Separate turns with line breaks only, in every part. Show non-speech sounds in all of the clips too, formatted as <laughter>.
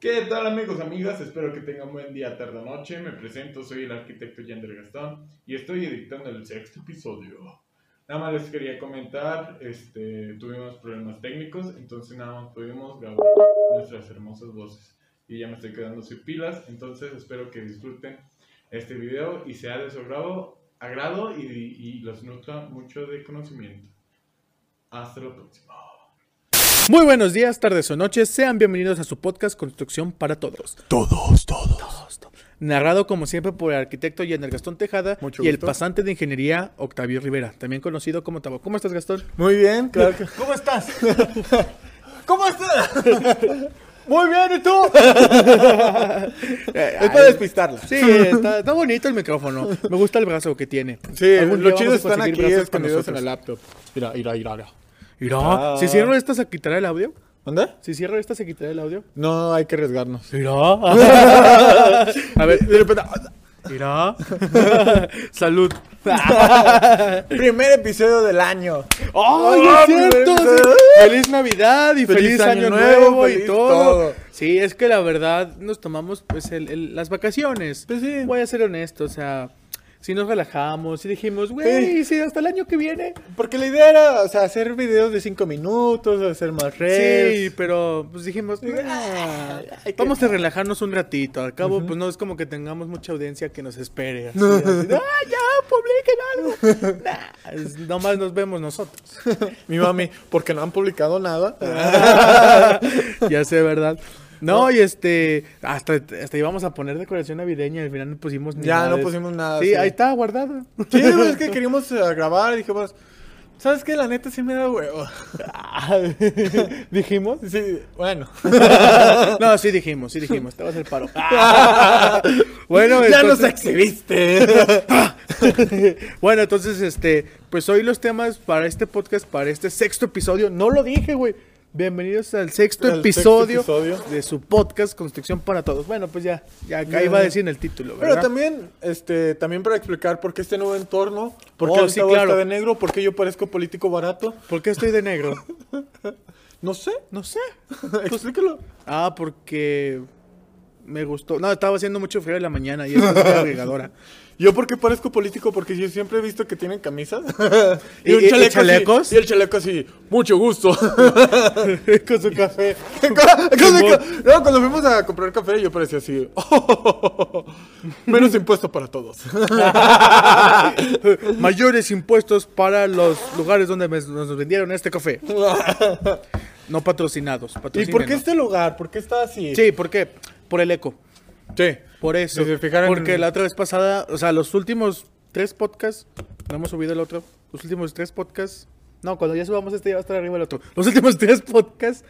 ¿Qué tal amigos, amigas? Espero que tengan buen día, tarde o noche. Me presento, soy el arquitecto Yander Gastón y estoy editando el sexto episodio. Nada más les quería comentar, este, tuvimos problemas técnicos, entonces nada más pudimos grabar nuestras hermosas voces. Y ya me estoy quedando sin pilas, entonces espero que disfruten este video y sea de su agrado, agrado y, y los nutra mucho de conocimiento. Hasta la próxima.
Muy buenos días, tardes o noches. Sean bienvenidos a su podcast Construcción para Todos.
Todos, todos.
Narrado como siempre por el arquitecto Yener Gastón Tejada
Mucho
y el pasante de ingeniería Octavio Rivera, también conocido como Tabo. ¿Cómo estás, Gastón?
Muy bien, claro que-
¿Cómo estás? <laughs>
¿Cómo estás? <laughs> Muy bien, ¿y tú? <laughs> Es para despistarla.
Sí, está, está bonito el micrófono. Me gusta el brazo que tiene.
Sí, los chidos están
conseguir
aquí escondidos en el laptop. Mira, mira, mira. mira.
Mira,
Ah.
si cierro esta se quitará el audio.
¿Dónde?
Si cierro esta se quitará el audio.
No hay que arriesgarnos.
Mira. <laughs> A ver,
De repente,
mira. <laughs> Salud. <laughs>
primer episodio del año.
¡Ay,
Ah,
es cierto! Feliz Navidad y feliz, año, nuevo, y todo.
todo.
Sí, es que la verdad nos tomamos pues el- el- las vacaciones.
Pues sí.
Voy a ser honesto, o sea, si nos relajamos y dijimos, güey, sí, hasta el año que viene.
Porque la idea era, o sea, hacer videos de 5 minutos, hacer más
Sí,
reels.
pero pues dijimos, "Ah, vamos a relajarnos un ratito. Al cabo, pues no es como que tengamos mucha audiencia que nos espere. Así, así ¡Ah, ya, publiquen algo! <laughs> Nah, es- nomás nos vemos nosotros.
Mi mami, porque no han publicado nada. <laughs>
ya sé, ¿verdad? No, y este, hasta, hasta íbamos a poner decoración navideña y al final no pusimos ni
Ya
nada
no pusimos nada,
Sí,
sí.
ahí está, guardado.
Sí, pues, es que queríamos eh, grabar y dijimos, ¿sabes qué? La neta sí me da huevo. <laughs>
¿Dijimos?
Sí, bueno. <laughs>
No, sí dijimos, sí dijimos, te vas a hacer paro. <laughs> bueno,
ya nos exhibiste.
bueno, entonces, este, pues hoy los temas para este podcast, para este sexto episodio, no lo dije, güey. Bienvenidos al sexto, episodio, de su podcast Construcción para Todos. Bueno, pues ya, ya acá iba a decir en el título, ¿verdad?
Pero también, este, también para explicar por qué este nuevo entorno, por qué
Oh, sí, claro.
está de negro, por qué yo parezco político barato.
¿Por qué estoy de negro? <laughs>
No sé,
No sé. <laughs>
explícalo.
Ah, porque me gustó. No, estaba haciendo mucho frío en la mañana y es agregadora. <laughs>
Yo por qué parezco político, porque yo siempre he visto que tienen camisas. <laughs>
¿Y- y- y
así-
chalecos?
y el chaleco así, mucho gusto. <laughs>
Con su café.
No, cuando fuimos a comprar café, yo parecía así. menos impuesto para todos.
Mayores impuestos para los lugares donde me- nos vendieron este café. No patrocinados.
¿Y por qué este lugar? ¿Por qué está así?
Sí, ¿por qué? Por el eco.
Sí.
Por eso.
Si se fijaron-
Porque la otra vez pasada, o sea, los últimos tres podcasts, no hemos subido el otro. Los últimos tres podcasts. No, cuando ya subamos este ya va a estar arriba el otro. Los últimos <laughs> tres podcasts,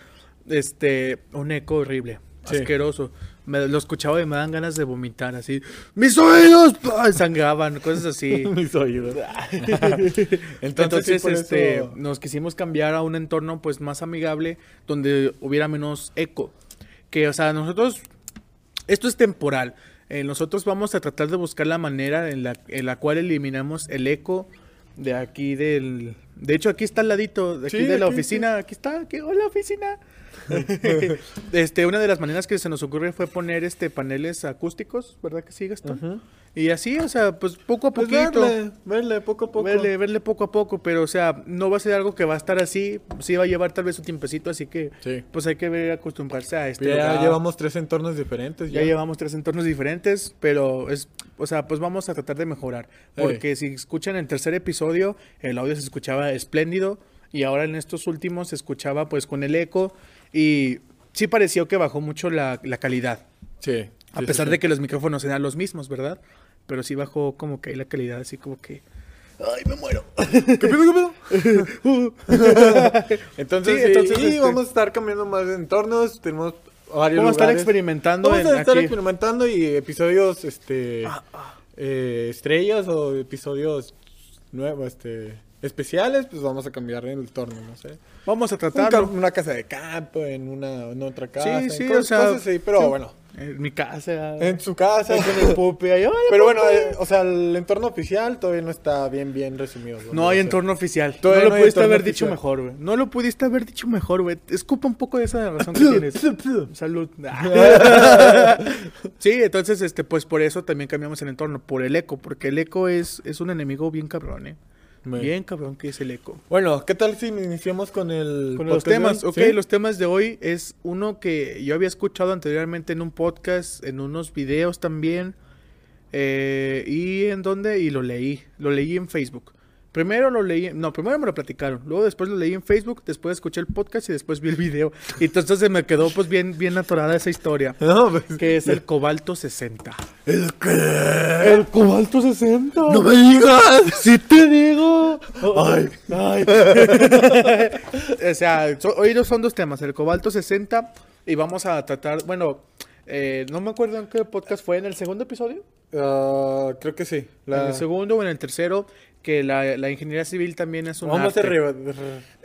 este, un eco horrible,
Sí.
asqueroso. Me, lo escuchaba y me dan ganas de vomitar, así. ¡Mis oídos! Sangraban, cosas así. <laughs>
Mis oídos. <laughs>
Entonces,
Entonces, sí, por
este,
eso-
nos quisimos cambiar a un entorno pues más amigable donde hubiera menos eco. Que, o sea, nosotros, esto es temporal. Eh, nosotros vamos a tratar de buscar la manera en la, en la cual eliminamos el eco de aquí del... De hecho, aquí está al ladito, de aquí
Sí,
de la
aquí,
oficina. Aquí está, aquí, hola oficina. <laughs> este, una de las maneras que se nos ocurre fue poner este paneles acústicos, ¿verdad que sí, Gastón? Y así, o sea, pues poco a
Pues
poquito.
verle, verle poco a poco.
Verle, verle poco a poco, pero o sea, no va a ser algo que va a estar así, sí va a llevar tal vez un tiempecito, así que
Sí.
pues hay que ver acostumbrarse a este
Ya
lugar.
llevamos tres entornos diferentes.
Ya llevamos tres entornos diferentes, pero es, o sea, pues vamos a tratar de mejorar, porque si escuchan el tercer episodio, el audio se escuchaba espléndido y ahora en estos últimos se escuchaba pues con el eco y sí pareció que bajó mucho la, la calidad,
Sí.
a pesar de que los micrófonos eran los mismos, ¿verdad? Pero sí bajó como que ahí la calidad, así como que... ¡Ay, me muero!
¿Qué pedo, qué pedo? <laughs> entonces,
Sí, entonces, este-
vamos a estar cambiando más de entornos. Tenemos varios
Vamos a estar experimentando
Vamos a estar
aquí.
experimentando y episodios, este,
Ah,
eh, estrellas o episodios nuevos, este, especiales, pues vamos a cambiar el entorno, no sé.
Vamos a
Un ca-
tratarlo.
una casa de campo, en una en otra casa. en
sí,
cosas,
o sea,
cosas así, pero
sí.
bueno.
En mi casa.
En su casa.
con el pupi ahí. "Ay,
pero bueno, eh, o sea, el entorno oficial todavía no está bien, bien resumido.
No hay entorno oficial.
Todavía
no lo pudiste haber dicho mejor, güey. No lo pudiste haber dicho mejor, güey. Escupa un poco de esa razón que <laughs> tienes. Salud. <laughs> <laughs> sí, entonces, este, pues por eso también cambiamos el entorno, por el eco, porque el eco es, es un enemigo bien cabrón, eh.
Muy
Bien cabrón que es el eco.
Bueno, ¿qué tal si iniciamos con el
Con los temas, ok,
¿Sí?
los temas de hoy es uno que yo había escuchado anteriormente en un podcast, en unos videos también, eh, y en dónde, y lo leí, lo leí en Facebook. Primero lo leí, no, primero me lo platicaron, luego después lo leí en Facebook, después escuché el podcast y después vi el video. Y entonces se me quedó pues bien, bien atorada esa historia, <laughs>
No, pues,
que es el <laughs> Cobalto 60.
¿El qué?
¿El Cobalto 60?
¡No me digas!
¡Sí te digo!
Ay.
Ay. <laughs> o sea, so- hoy son dos temas, el cobalto 60 y vamos a tratar, bueno, eh, no me acuerdo en qué podcast fue, en el segundo episodio,
Ah, creo que sí.
en el segundo o en el tercero, que la, la ingeniería civil también es un
Vamos a re- re-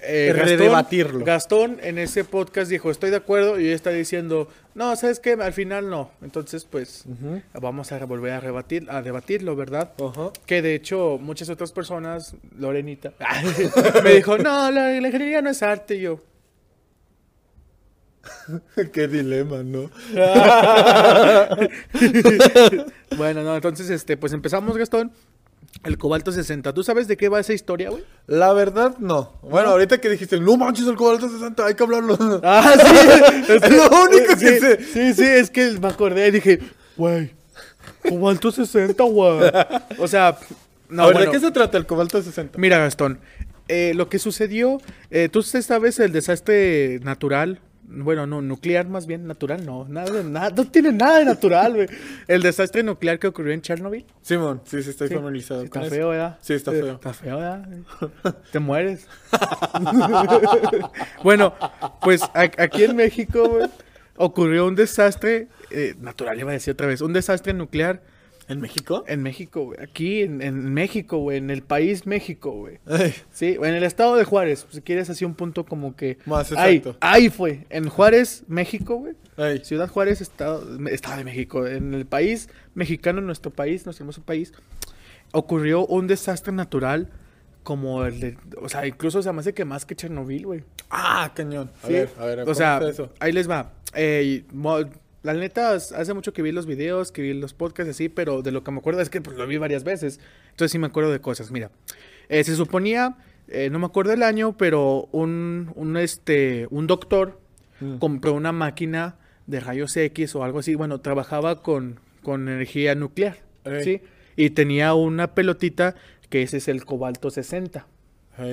Eh,
redebatirlo.
Gastón en ese podcast dijo, estoy de acuerdo, y ella está diciendo, no, ¿sabes qué? Al final no. Entonces, pues, vamos a volver a, rebatir, a debatirlo, ¿verdad?
Ajá.
Que de hecho, muchas otras personas, Lorenita, <laughs> me dijo, no, la, la ingeniería no es arte, y yo. <laughs>
Qué dilema, ¿no? <laughs>
Bueno, no, entonces, este, pues empezamos, Gastón. El cobalto 60. ¿Tú sabes de qué va esa historia, güey?
La verdad, no. Bueno, ahorita que dijiste, no manches el cobalto 60, hay que hablarlo. <laughs>
Ah, sí. <laughs>
Es lo único que
sí,
sé.
Sí, sí, es que me acordé y dije, güey, cobalto 60, güey. O sea, no,
ver,
bueno,
¿de qué se trata el cobalto 60?
Mira, Gastón, eh, lo que sucedió, eh, tú sabes el desastre natural, bueno, no, nuclear más bien, natural, no, nada, de- nada, no tiene nada de natural, güey. El desastre nuclear que ocurrió en Chernobyl.
Simón, sí, sí, estoy
Sí.
con
Está
eso.
feo, ¿verdad?
Sí, está
Eh,
feo.
Está feo, ¿verdad? <laughs> Te mueres. <laughs> bueno, pues aquí en México, güey, ocurrió un desastre eh, natural, iba a decir otra vez, un desastre nuclear
¿En México?
en México, güey. Aquí en, en México, güey, en el país México, güey. Sí, en el estado de Juárez, si quieres así un punto como que...
Más exacto.
ahí fue, en Juárez, México, güey. Ciudad Juárez, estado, estado de México. En el país mexicano, en nuestro país, nuestro hermoso país, ocurrió un desastre natural como el de... O sea, incluso se me hace que más que Chernobyl, güey.
Ah, cañón. A
Sí,
ver, a ver,
o sea,
¿cómo está eso?
ahí les va. Eh, la neta, hace mucho que vi los videos, que vi los podcasts así, pero de lo que me acuerdo es que pues, lo vi varias veces. Entonces sí me acuerdo de cosas. Mira, eh, se suponía, eh, no me acuerdo el año, pero un, un, este, un doctor
Mm.
compró una máquina de rayos X o algo así. Bueno, trabajaba con, con energía nuclear. ¿sí? Y tenía una pelotita que ese es el cobalto 60.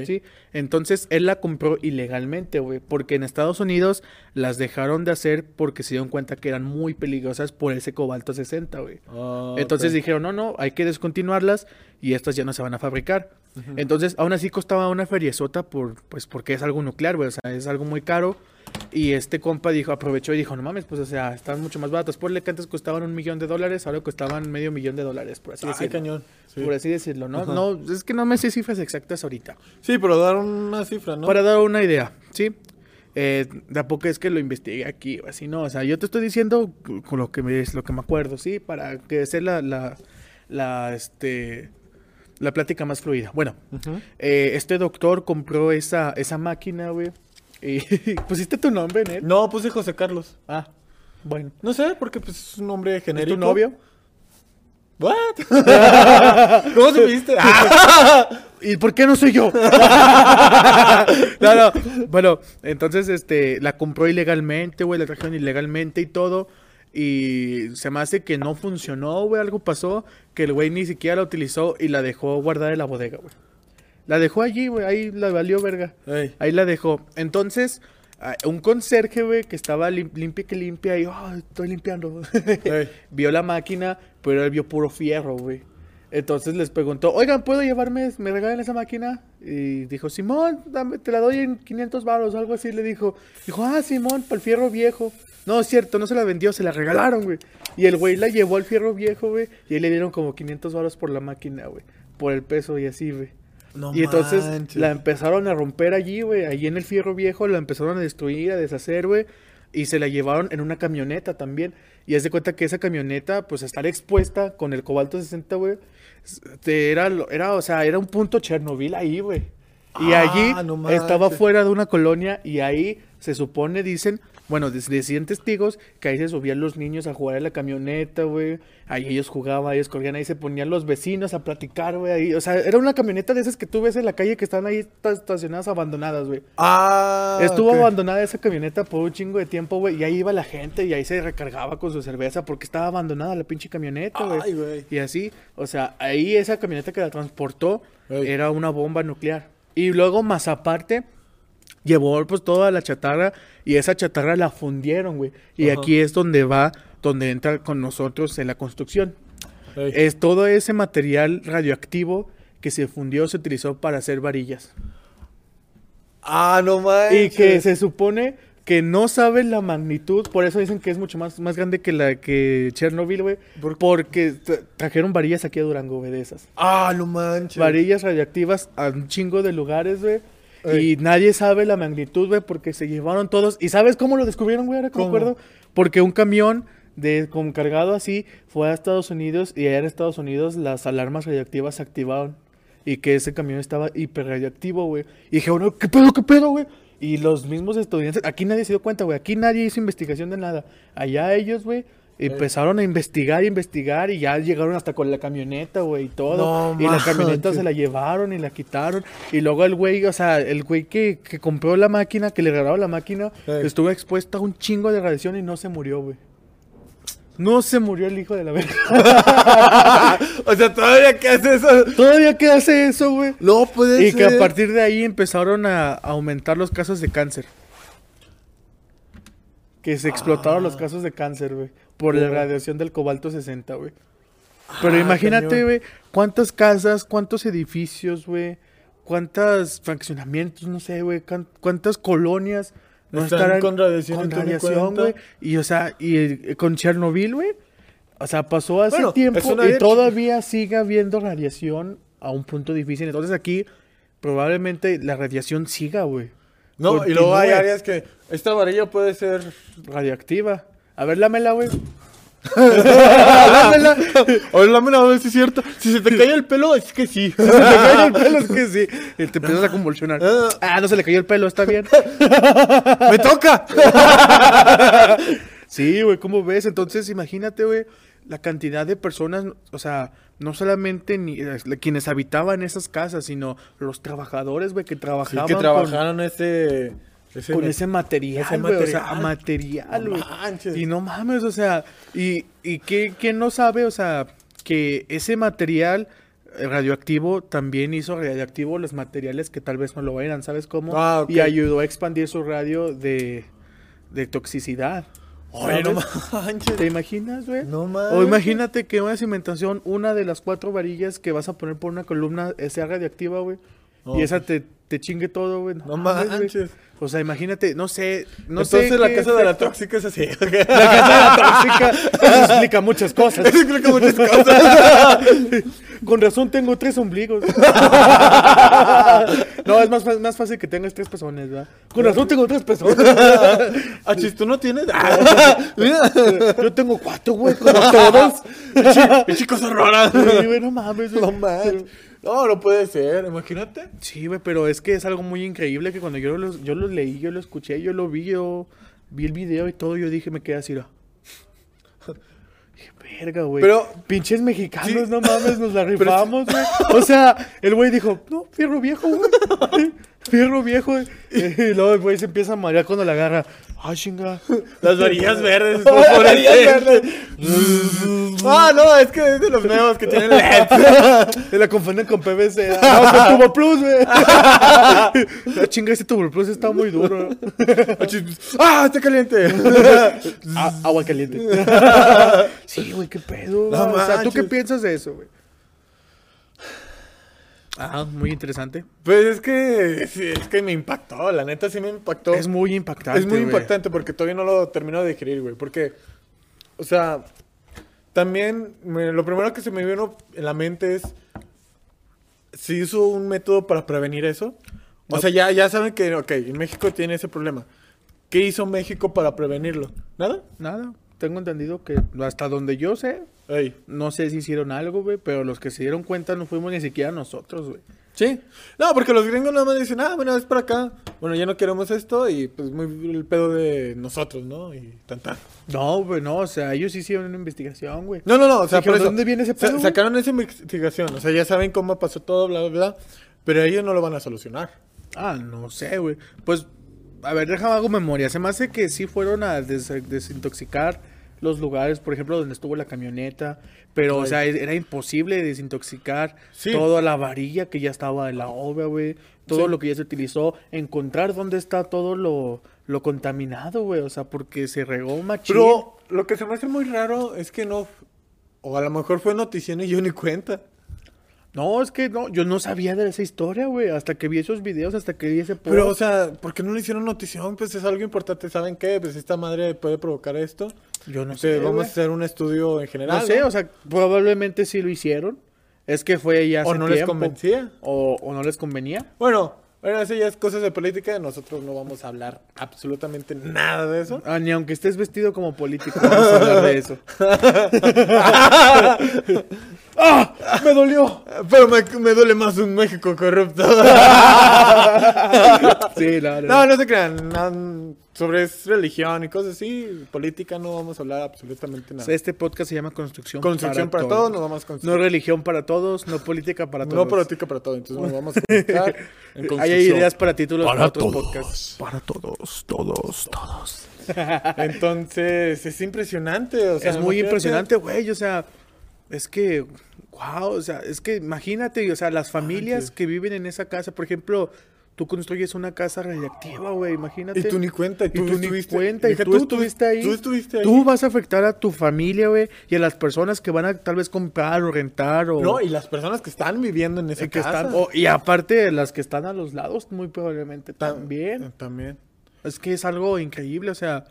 ¿Sí? Entonces él la compró ilegalmente, güey, porque en Estados Unidos las dejaron de hacer porque se dieron cuenta que eran muy peligrosas por ese cobalto 60, güey.
Ah,
Entonces dijeron, no, no, hay que descontinuarlas y estas ya no se van a fabricar. Entonces, aún así costaba una feriezota por, pues, porque es algo nuclear, güey, o sea, es algo muy caro. Y este compa dijo, aprovechó y dijo, no mames, pues, o sea, están mucho más baratos. Ponle que antes costaban un millón de dólares, ahora costaban medio millón de dólares, por así
Ay,
decirlo.
cañón. Sí.
Por así decirlo, ¿no?
Ajá.
No, es que no me sé cifras exactas ahorita.
Sí, pero dar una cifra, ¿no?
Para dar una idea, ¿sí? Eh, tampoco es que lo investigue aquí o así, no. O sea, yo te estoy diciendo con lo que me, es lo que me acuerdo, ¿sí? Para que sea la, la, la, este, la plática más fluida. Bueno, eh, este doctor compró esa, esa máquina, güey. Y <laughs> pusiste tu nombre en él.
No, puse José Carlos.
Ah, bueno.
No sé, porque pues, es un nombre
¿Es
genérico.
tu novio?
¿What? <laughs> ¿Cómo supiste? <laughs>
¿Y por qué no soy yo? no, no. Bueno, entonces, este, la compró ilegalmente, güey, la trajeron ilegalmente y todo. Y se me hace que no funcionó, güey, algo pasó, que el güey ni siquiera la utilizó y la dejó guardada en la bodega, güey. La dejó allí, güey, ahí la valió verga.
Ey.
Ahí la dejó. Entonces, un conserje, güey, que estaba lim- limpia que limpia y, "Ah, estoy limpiando. <laughs> Vio la máquina, pero él vio puro fierro, güey. Entonces les preguntó, oigan, ¿puedo llevarme, me regalan esa máquina? Y dijo, Simón, dame, te la doy en 500 baros, algo así, le dijo. Dijo, ah, Simón, para el fierro viejo. No, es cierto, no se la vendió, se la regalaron, güey. Y el güey la llevó al fierro viejo, güey, y ahí le dieron como 500 baros por la máquina, güey. Por el peso y así, güey.
No
y entonces
manches.
la empezaron a romper allí, güey. Allí en el fierro viejo la empezaron a destruir, a deshacer, güey. Y se la llevaron en una camioneta también. Y haz de cuenta que esa camioneta, pues, estar expuesta con el cobalto 60, güey. Era, era, o sea, era un punto Chernobyl ahí, güey. Y
Ah,
allí
no
estaba fuera de una colonia y ahí se supone, dicen, bueno, decían testigos que ahí se subían los niños a jugar en la camioneta, güey. Ahí ellos jugaban, ellos corrían, ahí se ponían los vecinos a platicar, güey. Ahí, o sea, era una camioneta de esas que tú ves en la calle que están ahí ta- estacionadas abandonadas, güey.
Ah.
Estuvo abandonada esa camioneta por un chingo de tiempo, güey. Y ahí iba la gente y ahí se recargaba con su cerveza porque estaba abandonada la pinche camioneta, güey.
Ay, güey.
Y así, o sea, ahí esa camioneta que la transportó era una bomba nuclear. Y luego, más aparte, llevó pues toda la chatarra y esa chatarra la fundieron, güey. Y
Ajá.
aquí es donde va, donde entra con nosotros en la construcción. Es todo ese material radioactivo que se fundió, se utilizó para hacer varillas.
Ah, no manches.
Y que se supone que no saben la magnitud, por eso dicen que es mucho más, más grande que la que Chernobyl, güey. Porque tra- trajeron varillas aquí a Durango, güey, de esas.
Ah, no manches.
Varillas radioactivas a un chingo de lugares, güey.
Ey.
Y nadie sabe la magnitud, güey, porque se llevaron todos. ¿Y sabes cómo lo descubrieron, güey? Ahora que me acuerdo. Porque un camión de, con cargado así fue a Estados Unidos y allá en Estados Unidos las alarmas radioactivas se activaron. Y que ese camión estaba hiper radioactivo, güey. Y dije, bueno, ¿qué pedo, qué pedo, güey? Y los mismos estadounidenses, aquí nadie se dio cuenta, güey. Aquí nadie hizo investigación de nada. Allá ellos, güey, empezaron a investigar y investigar y ya llegaron hasta con la camioneta, güey, y todo.
No
y la camioneta se la llevaron y la quitaron. Y luego el güey, o sea, el güey que, que compró la máquina, que le regalaron la máquina,
Ey.
estuvo expuesto a un chingo de radiación y no se murió, güey. No se murió el hijo de la verga. <laughs>
o sea, todavía que hace eso.
Todavía que hace eso, güey.
No puede
Y que
ser.
a partir de ahí empezaron a aumentar los casos de cáncer. Que se explotaron los casos de cáncer, güey. Por la radiación del cobalto 60, güey. Pero
Ah,
imagínate,
cañón.
güey, cuántas casas, cuántos edificios, güey. Cuántos fraccionamientos, no sé, güey. cuán- Cuántas colonias no
Están
estarán
con radiación
con radiación, güey. Y, o sea, y eh, con Chernobyl, güey. O sea, pasó hace
Bueno,
tiempo y todavía sigue habiendo radiación a un punto difícil. Entonces aquí probablemente la radiación siga, güey.
No, y luego hay áreas que esta varilla puede ser.
Radioactiva. A ver, lámela, güey. <laughs> lámela.
O lámina a ver si es cierto. Si se te cae el pelo, es que sí.
Se te cayó el pelo, es que sí. Y te empiezas a convulsionar. <laughs> Ah, no se le cayó el pelo, está bien.
¡Me toca! <laughs>
Sí, güey, ¿cómo ves? Entonces, imagínate, güey, la cantidad de personas, o sea, no solamente ni, eh, quienes habitaban esas casas, sino los trabajadores, güey, que
Sí,
trabajaban
que
con-
trabajaron ese. Ese
con ese material,
ese
güey, o sea,
material.
material,
No
güey.
manches.
Y no mames, o sea, y, y que, ¿quién no sabe, o sea, que ese material radioactivo también hizo radioactivo los materiales que tal vez no lo eran, ¿sabes cómo?
Ah.
Y ayudó a expandir su radio de, de toxicidad.
Ay, no manches.
¿Te imaginas, güey?
No
O
manches.
imagínate que una cimentación, una de las cuatro varillas que vas a poner por una columna sea radioactiva, güey.
Oh.
Y esa te, te chingue todo, güey.
No
mames, güey.
manches.
O sea, imagínate, no sé, no sé.
Entonces la casa de la tóxica es así. <laughs>
La casa de la tóxica eso explica muchas cosas.
Eso explica muchas <laughs> cosas.
Con razón tengo tres ombligos. <laughs> no, es más, más fácil que tengas tres pezones, ¿verdad? Con razón tengo tres pezones.
Achis, ¿tú no tienes? Ah.
Yo tengo cuatro, güey, como todos.
Cosa rara.
Sí, güey, no mames.
No manches. No, no puede ser. Imagínate.
Sí, güey, pero es que es algo muy increíble que cuando yo lo, yo lo leí, yo lo escuché, yo lo vi, yo vi el video y todo, yo dije, me quedé así. <laughs> Dije, verga, güey.
Pero-
Pinches mexicanos,
Sí.
no mames, nos la <laughs> rifamos, güey. O sea, el güey dijo, no, fierro viejo, güey. <laughs> Fierro viejo. Y luego el güey se empieza a marear cuando la agarra. Ay, chinga.
Las varillas verdes. <laughs>
Las varillas
fosforescentes. ah, no, es que es de los nuevos que tienen LED.
Se la confunden con PVC. No, con <laughs> Turbo Plus, güey. Ah, chinga, ese Turbo Plus está muy duro.
Achis, ah, está caliente.
Ah, agua caliente. <laughs> sí, güey, qué pedo.
No
o sea, ¿tú qué piensas de eso, güey? Ah, muy interesante.
Pues es que, sí, es que me impactó, la neta sí me impactó.
Es muy impactante.
Es muy impactante porque todavía no lo termino de digerir, güey. Porque, o sea, también me- lo primero que se me vino en la mente es, se hizo un método para prevenir eso. O sea, ya, ya saben que, ok, México tiene ese problema. ¿Qué hizo México para prevenirlo? ¿Nada?
Nada. Tengo entendido que hasta donde yo sé,
Ey.
no sé si hicieron algo, güey, pero los que se dieron cuenta no fuimos ni siquiera nosotros, güey.
Sí. No, porque los gringos nada más dicen, ah, bueno, es por acá. Bueno, ya no queremos esto y pues muy el pedo de nosotros, ¿no? Y tan tan.
No, güey, no, o sea, ellos hicieron una investigación, güey.
No, no, no, o sea, por eso.
¿dónde viene ese
sa-
pedo, güey?
sacaron esa investigación, o sea, ya saben cómo pasó todo, bla, bla, bla. Pero ellos no lo van a solucionar.
Ah, no sé, güey. Pues, a ver, déjame hago memoria. Se me hace que sí fueron a des- desintoxicar los lugares, por ejemplo, donde estuvo la camioneta. Pero, o sea, era imposible desintoxicar
Sí.
toda la varilla que ya estaba en la obra, güey. Todo
Sí.
lo que ya se utilizó. Encontrar dónde está todo lo, lo contaminado, güey. O sea, porque se regó machín.
Pero lo que se me hace muy raro es que no. O a lo mejor fue notición y yo ni cuenta.
No, es que no, yo no sabía de esa historia, güey. Hasta que vi esos videos, hasta que vi ese
Pero, o
post.
sea, ¿por qué no le hicieron notición? Pues es algo importante. ¿Saben qué? Pues esta madre puede provocar esto.
Yo no sé.
vamos
güey.
a hacer un estudio en general.
No sé, o sea, probablemente sí lo hicieron. Es que fue ya hace
o no les convencía.
O, o no les convenía.
Bueno, bueno, eso ya es cosas de política. Nosotros no vamos a hablar absolutamente nada de eso.
Ah, ni aunque estés vestido como político, vamos a hablar de eso. <laughs> <laughs> ¡Ah! ¡Me dolió!
Pero me, me duele más un México corrupto. <laughs>
Sí, la
no,
verdad.
no se crean. no, sobre religión y cosas así. Política no vamos a hablar absolutamente nada.
Este podcast se llama Construcción,
Construcción para, todos, nos vamos a
No religión para todos, no política para todos.
No política para todos. Entonces nos vamos a concentrar <laughs> en
Hay ideas para títulos para,
Para
otros
todos.
podcasts.
Para todos, todos, todos. <laughs> Entonces, es impresionante. O sea,
es muy impresionante, güey. O sea, es que, wow, o sea, es que imagínate, o sea, las familias que viven en esa casa, por ejemplo, tú construyes una casa radiactiva, güey, imagínate.
Y tú ni cuenta. Y
Y
tú,
tú ni
estuviste,
cuenta, y
Dije,
tú estuviste ahí.
Tú estuviste ahí.
Tú vas a afectar a tu familia, güey, y a las personas que van a tal vez comprar o rentar o...
No, y las personas que están viviendo en esa
y que
casa.
están, y aparte las que están a los lados, muy probablemente
Ta-
también.
También.
Es que es algo increíble, o sea...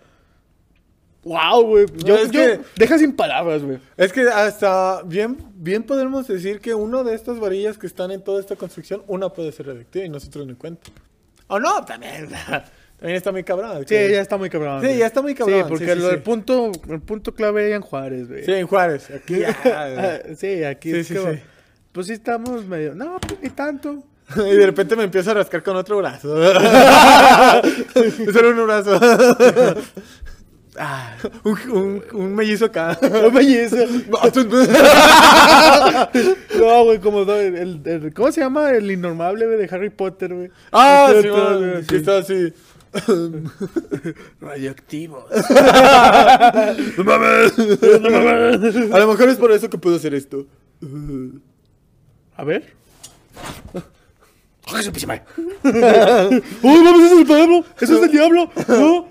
Wow, güey. Yo,
es
yo-
que-
Deja sin palabras, güey.
Es que hasta bien, bien podemos decir que una de estas varillas que están en toda esta construcción, una puede ser radioactiva y nosotros ni cuenta. O no, también. <laughs> También está muy cabrón.
Sí, ya está muy cabrón.
Sí,
güey.
ya está muy cabrón,
Sí, porque
sí, sí,
lo-
sí.
el punto, el punto clave era en Juárez, güey.
Sí, en Juárez. Aquí ya.
sí, aquí es como-. Pues sí estamos medio. No, pues ni tanto. <laughs>
y de repente me empiezo a rascar con otro brazo. <laughs> Solo un brazo.
Ah,
un, un, un mellizo acá. <laughs>
no belleza. <laughs> No, güey, como el, el- ¿Cómo se llama? El innormable, güey, de Harry Potter, güey.
ah,
Sí,
sí, man,
güey,
que está así. <laughs>
Radioactivo.
No mames. A lo mejor es por eso que puedo hacer esto.
A ver. ¡Uy, mames, ese es el diablo! ¡Eso es el diablo! ¡No!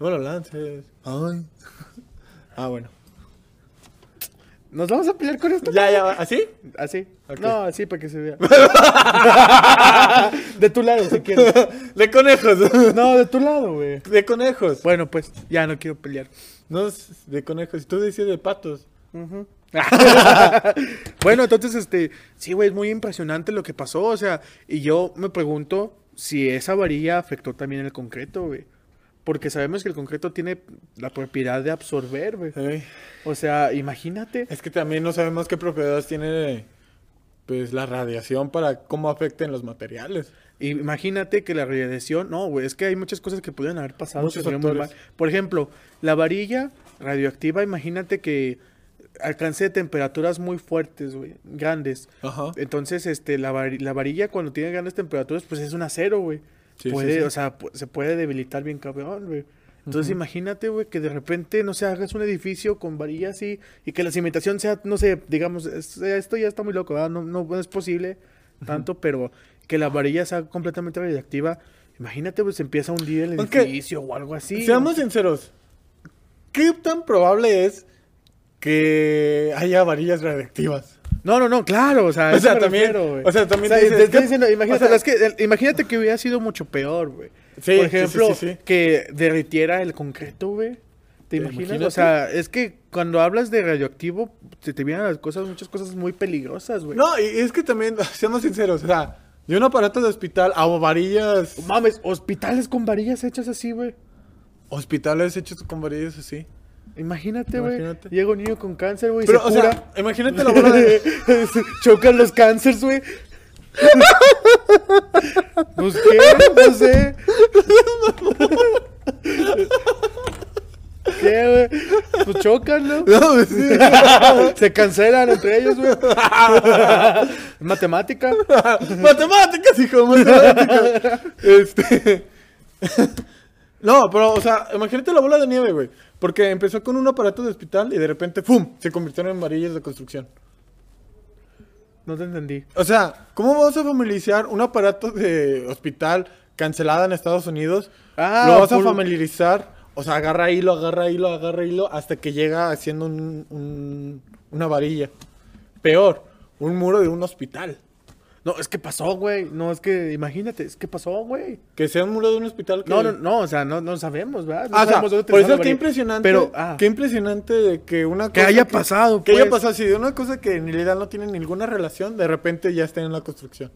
No lo lances. Ay. Ah, bueno.
¿Nos vamos a pelear con esto?
Ya, ya, ¿así?
Así. No, así para que se vea. <laughs> de tu lado, si quieres.
De conejos.
No, de tu lado, güey.
De conejos.
Bueno, pues, ya no quiero pelear.
No, de conejos. Tú decías de patos. <laughs>
bueno, entonces, este, sí, güey, es muy impresionante lo que pasó, o sea, y yo me pregunto si esa varilla afectó también el concreto, güey. Porque sabemos que el concreto tiene la propiedad de absorber, güey. O sea, imagínate.
Es que también no sabemos qué propiedades tiene pues la radiación para cómo afecten los materiales.
Imagínate que la radiación, no, güey, es que hay muchas cosas que pudieron haber pasado.
Muchos
que muy mal. Por ejemplo, la varilla radioactiva, imagínate que alcance temperaturas muy fuertes, güey, grandes.
Ajá.
Entonces, este, la, vari- la varilla cuando tiene grandes temperaturas, pues es un acero, güey.
Sí,
puede,
sí.
o sea, se puede debilitar bien cabrón, güey. Entonces, imagínate, güey, que de repente, no sé, hagas un edificio con varillas así y que la cimentación sea, no sé, digamos, es- esto ya está muy loco, ¿verdad? No, no, no es posible tanto, pero que la varilla sea completamente radioactiva. Imagínate, pues, se empieza a hundir el
Aunque,
edificio o algo así.
Seamos sinceros. ¿Qué tan probable es que haya varillas radiactivas?
No, no, no, claro, o sea,
O sea, también-
refiero,
o sea, también
te
dices,
estoy
¿qué-
diciendo, imagínate,
o sea-
es que, imagínate que hubiera sido mucho peor, güey.
Sí,
Por ejemplo,
sí, sí.
que derritiera el concreto, güey. ¿Te imaginas?
Imagínate.
O sea, es que cuando hablas de radioactivo, se te vienen las cosas, muchas cosas muy peligrosas, güey.
No, y es que también, <laughs> seamos sinceros, o sea, de un aparato de hospital a varillas,
Mames, hospitales con varillas hechas así, güey.
hospitales hechos con varillas así.
Imagínate, güey. Llega un niño con cáncer, güey. y
Pero,
se
o
cura.
sea, imagínate la bola de... <laughs>
Chocan los cánceres, güey. <laughs> Pues qué, no sé. <laughs> ¿Qué, güey? Pues chocan, ¿no?
No, pues,
Se cancelan entre ellos, güey. Matemática.
matemáticas, hijo, matemáticas. este... no, pero, o sea, imagínate la bola de nieve, güey. Porque empezó con un aparato de hospital y de repente, ¡pum! Se convirtieron en varillas de construcción.
No te entendí.
O sea, ¿cómo vamos a familiarizar un aparato de hospital cancelada en Estados Unidos?
Ah,
lo vas a familiarizar, o sea, agarra hilo, agarra hilo, agarra hilo, hasta que llega haciendo un- un- una varilla. Peor, un muro de un hospital.
No, es que pasó, güey. No, es que imagínate, es que pasó, güey.
Que sea un muro de un hospital que...
No, no, no, o sea, no, no sabemos, ¿verdad? No
Ah, sea,
sabemos
por eso qué impresionante,
Pero, ah,
qué impresionante de que una
Que
cosa
haya pasado,
que haya
pues.
pasado así, de una cosa que en realidad no tiene ninguna relación, de repente ya está en la construcción.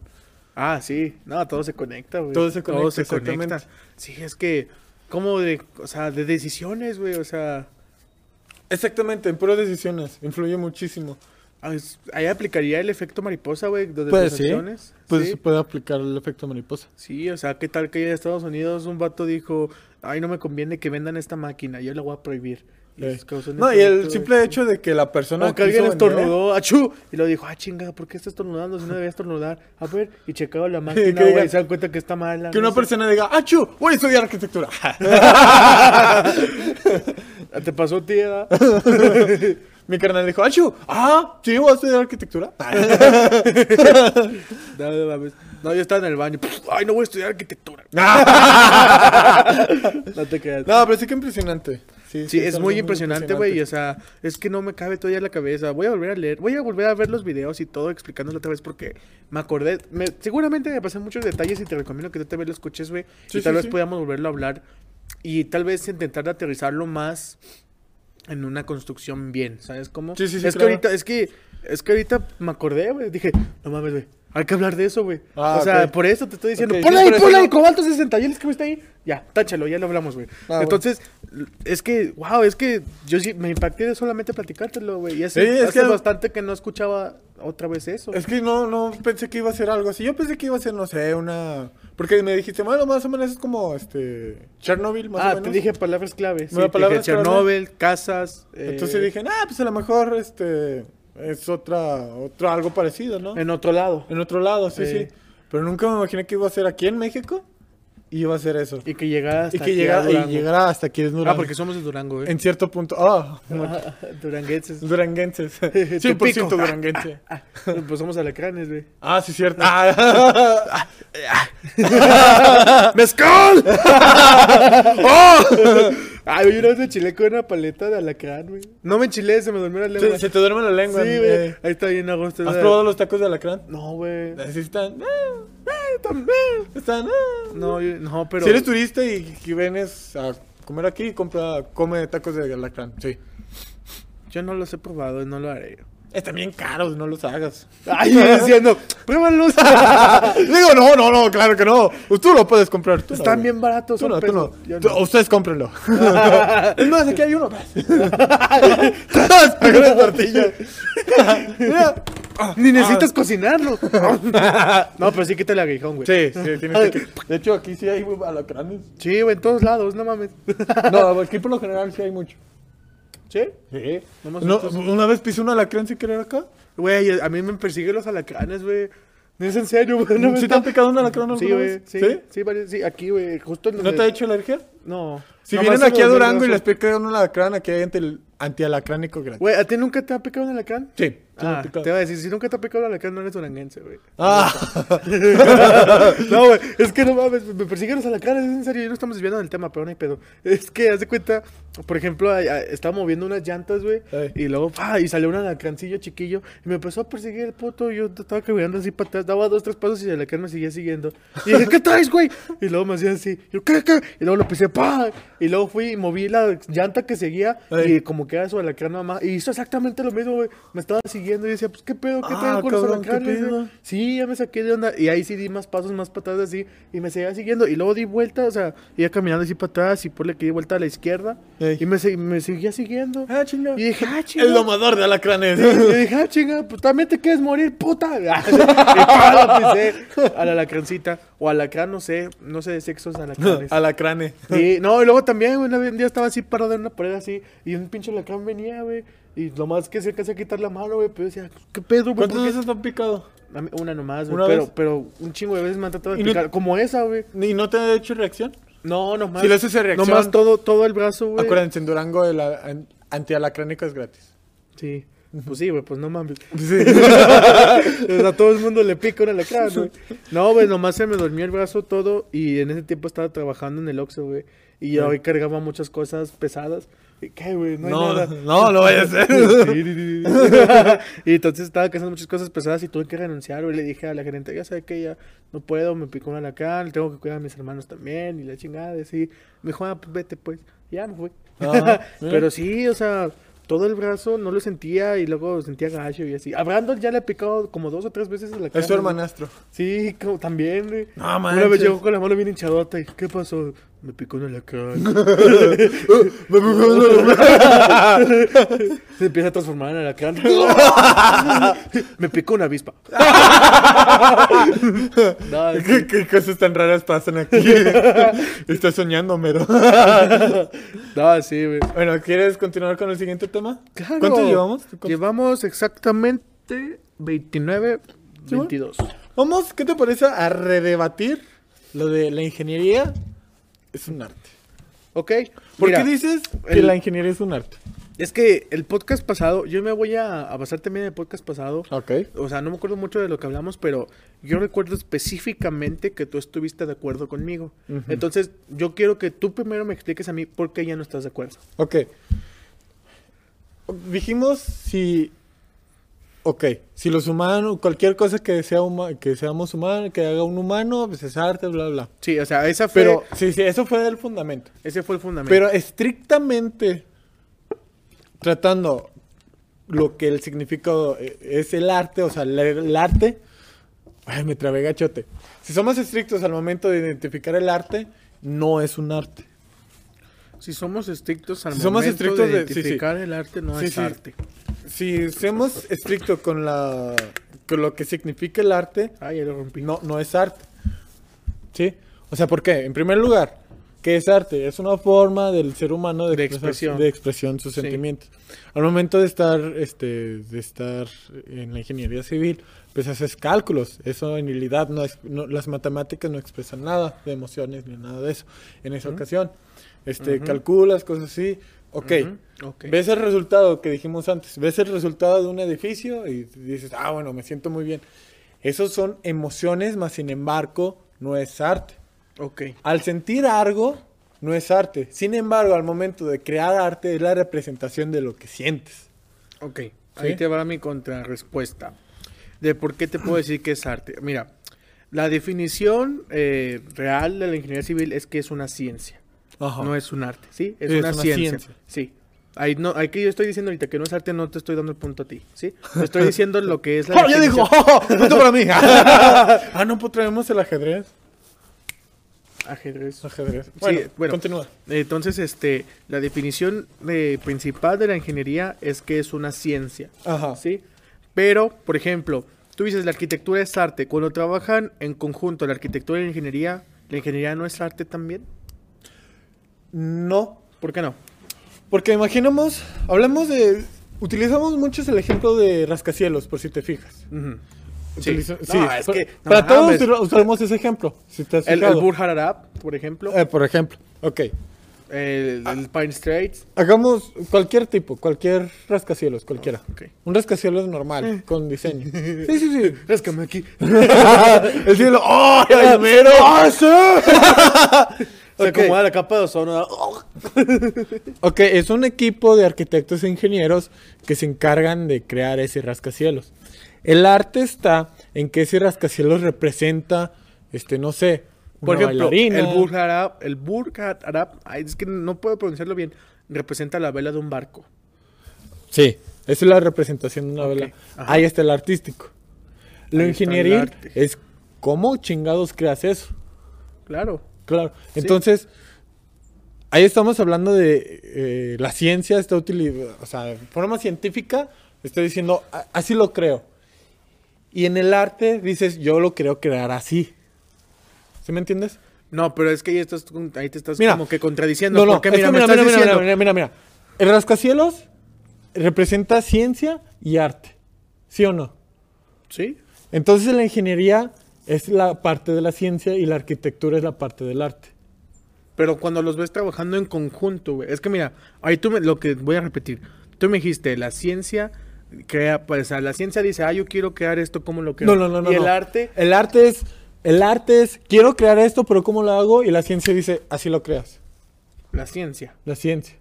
Ah, sí. No, todo se conecta, güey.
Todo se conecta, exactamente.
conecta. Sí, es que, como de, o sea, de decisiones, güey, o sea,
Exactamente, en puras decisiones, influye muchísimo.
Ah, ahí aplicaría el efecto mariposa, güey, de
Pues sí. Pues
sí.
se puede aplicar el efecto mariposa.
Sí, o sea, ¿qué tal que en Estados Unidos un vato dijo, ay, no me conviene que vendan esta máquina, yo la voy a prohibir? Y
Eh. No, y el simple
güey.
hecho de que la persona
O que alguien estornudó, achú, y lo dijo, ah, chinga, ¿por qué está estornudando si no debía estornudar? A ver, y checaba la <laughs> máquina,
diga-
güey, y se dan cuenta que está mala.
Que
no
una
sé.
persona diga, ¡Ah, chu! Voy a estudiar arquitectura. <laughs> <laughs>
¿Te pasó, tía?
Mi carnal dijo, ¡Ah, chu! ¡Ah! Sí, voy a estudiar arquitectura. <laughs>
No, no, mames. No, yo estaba en el baño. Ay, no voy a estudiar arquitectura. <laughs> No te creas.
no, pero sí que impresionante. Sí,
Sí, es muy impresionante, güey. O sea, es que no me cabe todavía en la cabeza. Voy a volver a leer, voy a volver a ver los videos y todo explicándolo otra vez porque me acordé. Me, seguramente me pasé muchos detalles y te recomiendo que tú también lo escuches, güey.
Sí,
y tal vez podamos volverlo a hablar y tal vez intentar aterrizarlo más en una construcción bien, ¿sabes cómo?
Sí, sí, sí,
Es que ahorita, es que, es que ahorita me acordé, güey. Dije, no mames, güey. Hay que hablar de eso, güey.
Ah,
o sea, por eso te estoy diciendo.
Ok,
ponle
sí,
ahí, ponle ahí, cobalto 60. ¿Ya el que está ahí? Ya, táchalo, ya lo hablamos, güey.
Ah, bueno.
Entonces, es que, wow, es que yo sí me impacté de solamente platicártelo, güey. Y hace,
Sí, es
hace
que-
bastante que no escuchaba otra vez eso.
Es que no, no pensé que iba a ser algo así. Yo pensé que iba a ser, no sé, una... Porque me dijiste, bueno, más o menos es como, este... Chernobyl, más o
ah,
menos.
te dije palabras claves. Sí,
Bueno, palabras
dije
clave.
Chernobyl, casas. eh,
Entonces dije, ah, pues a lo mejor, este... Es otra, otro algo parecido, ¿no?
En otro lado.
En otro lado, sí,
Sí.
sí. Pero nunca me imaginé que iba a ser aquí en México y iba a ser eso.
Y que llegara hasta
Y que
aquí a
llegara, y llegara hasta aquí en Durango.
Ah, porque somos de Durango, güey.
En cierto punto. Ah,
Ah, Duranguenses.
duranguenses. <laughs> <laughs>
Tepico.
100% duranguense.
pues somos alacranes, güey.
Ah, sí, cierto. Ah, <laughs>
¡Mezcal! ¡Oh! Ay, oye, una vez me enchilé con una paleta de alacrán, güey. No me enchilé, se me durmió la lengua.
se, se te duerme la
Sí,
lengua.
güey.
eh.
Ahí está bien a gusto.
¿Has probado los tacos de alacrán?
No, güey.
Así están.
También.
están. eh.
No, yo- no, pero.
Si eres turista y, y vienes a comer aquí, compra, come tacos de alacrán. Sí.
Yo no los he probado, no lo haré.
Están bien caros, no los hagas.
Ay, <laughs> diciendo, pruébalos. <laughs>
Digo, no, no, no, claro que no. Tú lo puedes comprar. Tú
Están bien baratos.
Tú no, tú no. Tú-. Ustedes cómprenlo. <laughs> es más, aquí hay uno. Las mejores tortillas. Mira.
Ni necesitas cocinarlo. <laughs> no, pero sí quítale aguijón, güey.
Sí, sí, tienes que. De hecho, aquí sí hay alacranes.
Sí, güey, en todos lados, no mames.
No, aquí por lo general sí hay mucho.
¿Sí?
Sí.
Nomás
No, una vez pisé un alacrán sin querer acá.
Güey, a mí me persiguen los alacranes, güey. No es en serio, güey. No me
¿Sí te han picado un alacrán alguna
Sí, güey.
vez?
Sí,
¿Sí?
sí, aquí, güey. Justo en
¿No
donde-
te ha hecho alergia?
No.
Si
Nomás
vienen aquí a Durango y les
duerme
pica un alacrán, aquí hay anti, antialacránico gratis.
Güey, ¿a ti nunca te ha picado un alacrán?
Sí,
Ah, te iba a decir, si nunca te ha picado un alacrán, no eres duranguense, güey.
Ah, <laughs>
no, güey, es que no mames, me persiguen los alacranes, es en serio, ya no estamos desviando del tema, pero no hay pedo. Es que, haz de cuenta, por ejemplo, estaba moviendo unas llantas, güey,
Ey.
y luego, pa, y salió un alacrancillo chiquillo, y me empezó a perseguir el puto, y yo estaba caminando así para atrás, daba dos, tres pasos y el alacrán me seguía siguiendo. Y dije, ¿qué traes, güey? Y luego me hacía así, yo, ¿qué, qué? Y luego lo pisé, ¡pa! Y luego fui y moví la llanta que seguía
Ey.
y como que era su alacrán mamá. Y hizo exactamente lo mismo, güey. Me estaba siguiendo y decía, pues, ¿qué pedo? ¿Qué
Ah,
pedo con los güey? Sí, ya me saqué de onda. Y ahí sí di más pasos, más patadas así. Y me seguía siguiendo. Y luego di vuelta, o sea, iba caminando así para atrás y por le que di vuelta a la izquierda.
Ey.
Y me, me seguía siguiendo.
Ah, chinga.
Y dije, ah, chinga.
El domador de alacranes.
Y dije, ah, chinga, pues también te quieres morir, puta. <laughs> y pa, lo pisé a la alacrancita. O alacrán, no sé, no sé de sexos alacranes. <laughs>
Alacrane.
Sí, no, y luego también, un día estaba así parado en una pared así, y un pinche alacrán venía, güey. Y nomás que se alcanza a quitar la mano, güey, pero decía, ¿qué pedo, güey?
¿Cuántas veces te han picado?
Una nomás, güey,
¿Una
pero,
vez?
pero un chingo de veces me han tratado de
¿Y no-
picar, como esa, güey.
¿Y no te ha hecho reacción?
No, nomás.
Si le haces reacción-
Nomás todo, todo el brazo, güey.
Acuérdense, en Durango el an- antialacránico es gratis.
Sí. Pues sí, güey, pues no mames.
Sí. <laughs>
A todo el mundo le pica un alacrán, güey. No, güey, nomás se me dormía el brazo todo y en ese tiempo estaba trabajando en el Oxxo, güey. Y hoy cargaba muchas cosas pesadas. ¿Qué, güey? No hay
No,
nada. <laughs>
no, no vaya a ser. <laughs> <laughs>
y entonces estaba haciendo muchas cosas pesadas y tuve que renunciar, güey. Le dije a la gerente, ya sabe que ya no puedo, me picó un alacrán, tengo que cuidar a mis hermanos también y la chingada, y así. Me dijo, ah, pues vete, pues. Ya me fui.
Ajá,
Pero sí, o sea, todo el brazo no lo sentía y luego sentía gacho y así. A Brandon ya le he picado como dos o tres veces a la cara.
Es tu hermanastro.
Sí, como también, güey.
No
Una vez llegó con la mano bien hinchadota y ¿qué pasó? Me picó un alacrán. <laughs> <laughs> Se empieza a transformar en alacrán. <laughs> Me picó una avispa. no.
¿Qué, qué cosas tan raras pasan aquí? Estás soñando, mero.
no, sí, güey.
bueno, ¿quieres continuar con el siguiente tema?
Claro.
¿Cuánto llevamos? ¿Cuánto-
Llevamos exactamente 29,
¿Sí, güey?
22.
Vamos, ¿qué te parece a redebatir lo de la ingeniería es un arte?
Ok.
¿Por
mira,
qué dices que
el-
la ingeniería es un arte?
Es que el podcast pasado, yo me voy a, a basar también en el podcast pasado.
Ok.
O sea, no me acuerdo mucho de lo que hablamos, pero yo recuerdo específicamente que tú estuviste de acuerdo conmigo. Entonces, yo quiero que tú primero me expliques a mí por qué ya no estás de acuerdo.
Ok. Dijimos si. Ok, si los humanos, cualquier cosa que sea huma- que seamos humanos, que haga un humano, pues es arte, bla, bla.
Sí, o sea, esa fue,
Pero, sí, sí, eso fue el fundamento.
ese fue el fundamento.
Pero estrictamente tratando lo que el significado eh, es el arte, o sea, el, el arte. Ay, me trabé gachote. Si somos estrictos al momento de identificar el arte, no es un arte.
si somos estrictos al
Si somos
momento
estrictos
de
de- sí, sí.
identificar el arte, no
Sí,
es arte.
Si somos estrictos con la con lo que significa el arte,
Ay, ya lo rompí.
no, no es arte. ¿Sí? O sea, ¿por qué? En primer lugar, ¿qué es arte? Es una forma del ser humano de,
De
expresar-
expresión.
de expresión sus
Sí.
sentimientos. Al momento de estar, este, de estar en la ingeniería civil, pues haces cálculos. Eso en realidad no es, no- las matemáticas no expresan nada de emociones ni nada de eso. En esa ocasión, este, calculas cosas así. Ok.
Ujú, ok.
Ves el resultado que dijimos antes, ves el resultado de un edificio y dices, ah, bueno, me siento muy bien. Esos son emociones, más sin embargo, no es arte.
Ok.
Al sentir algo, no es arte. Sin embargo, al momento de crear arte, es la representación de lo que sientes.
Ok, ahí te va mi contrarrespuesta. De por qué te puedo decir que es arte. Mira, la definición eh, real de la ingeniería civil es que es una ciencia,
Ajá.
no es un arte, ¿sí? Es,
Es
una,
una
ciencia.
ciencia.
Sí. Ahí no, ahí que yo estoy diciendo ahorita que no es arte, no te estoy dando el punto a ti, ¿sí? Te estoy diciendo lo que es la <laughs>
¡Oh, ya dijo!
definición- <laughs>
¡Oh, punto para mí! <laughs> ah, no, pues traemos el ajedrez.
Ajedrez.
Ajedrez. Bueno,
bueno.
continúa.
Entonces, este, la definición eh, principal de la ingeniería es que es una ciencia.
Ajá.
¿sí? Pero, por ejemplo, tú dices la arquitectura es arte. Cuando trabajan en conjunto la arquitectura y la ingeniería, ¿la ingeniería no es arte también?
No,
¿Por qué no?
porque imaginamos, hablamos de... Utilizamos mucho el ejemplo de rascacielos, por si te fijas.
Ujú. Sí.
Utiliza-
No,
sí,
es
pa-
que, no
para todos usar- usamos ese ejemplo. Si te has
El, el. Burj Al Arab, por ejemplo.
Eh, por ejemplo, ok.
el, el Pine Straits.
Hagamos cualquier tipo, cualquier rascacielos, cualquiera.
Ok.
Un rascacielos normal, con diseño. <laughs> Sí, sí, sí.
Ráscame aquí. <laughs>
El cielo, ¡oh! <laughs> ¡El mero! ¡Ah, sí!
Se
Ok.
acomoda la capa de ozono. ¿no? <laughs>
Ok, es un equipo de arquitectos e ingenieros que se encargan de crear ese rascacielos. El arte está en que ese rascacielos representa, este, no sé,
Por
una
ejemplo,
bailarina.
el Burj Arab, el Burj Arab, ay, es que no puedo pronunciarlo bien, representa la vela de un barco.
Sí, esa es la representación de una vela.
ajá.
Ahí está el artístico. Lo
arte.
es cómo chingados creas eso.
Claro.
Claro. Entonces, ahí estamos hablando de eh, la ciencia está utilizando, o sea, de forma científica, está diciendo, "A- así lo creo. Y en el arte dices, yo lo creo crear así. ¿Sí me entiendes?
No, pero es que ahí, estás, ahí te estás
Mira.
como que contradiciendo.
No, no,
porque
que
mira, me
mira, mira, mira, mira, mira, mira. El rascacielos representa ciencia y arte. ¿Sí o no?
Sí.
Entonces la ingeniería es la parte de la ciencia y la arquitectura es la parte del arte.
Pero cuando los ves trabajando en conjunto, güey. Es que mira, ahí tú me, lo que voy a repetir. Tú me dijiste, la ciencia crea, pues, o sea, la ciencia dice, ah, yo quiero crear esto, ¿cómo lo creo?
No, no, no, no.
Y el
no.
arte,
El arte es. El arte es. Quiero crear esto, pero ¿cómo lo hago? Y la ciencia dice, así lo creas.
la ciencia.
La ciencia.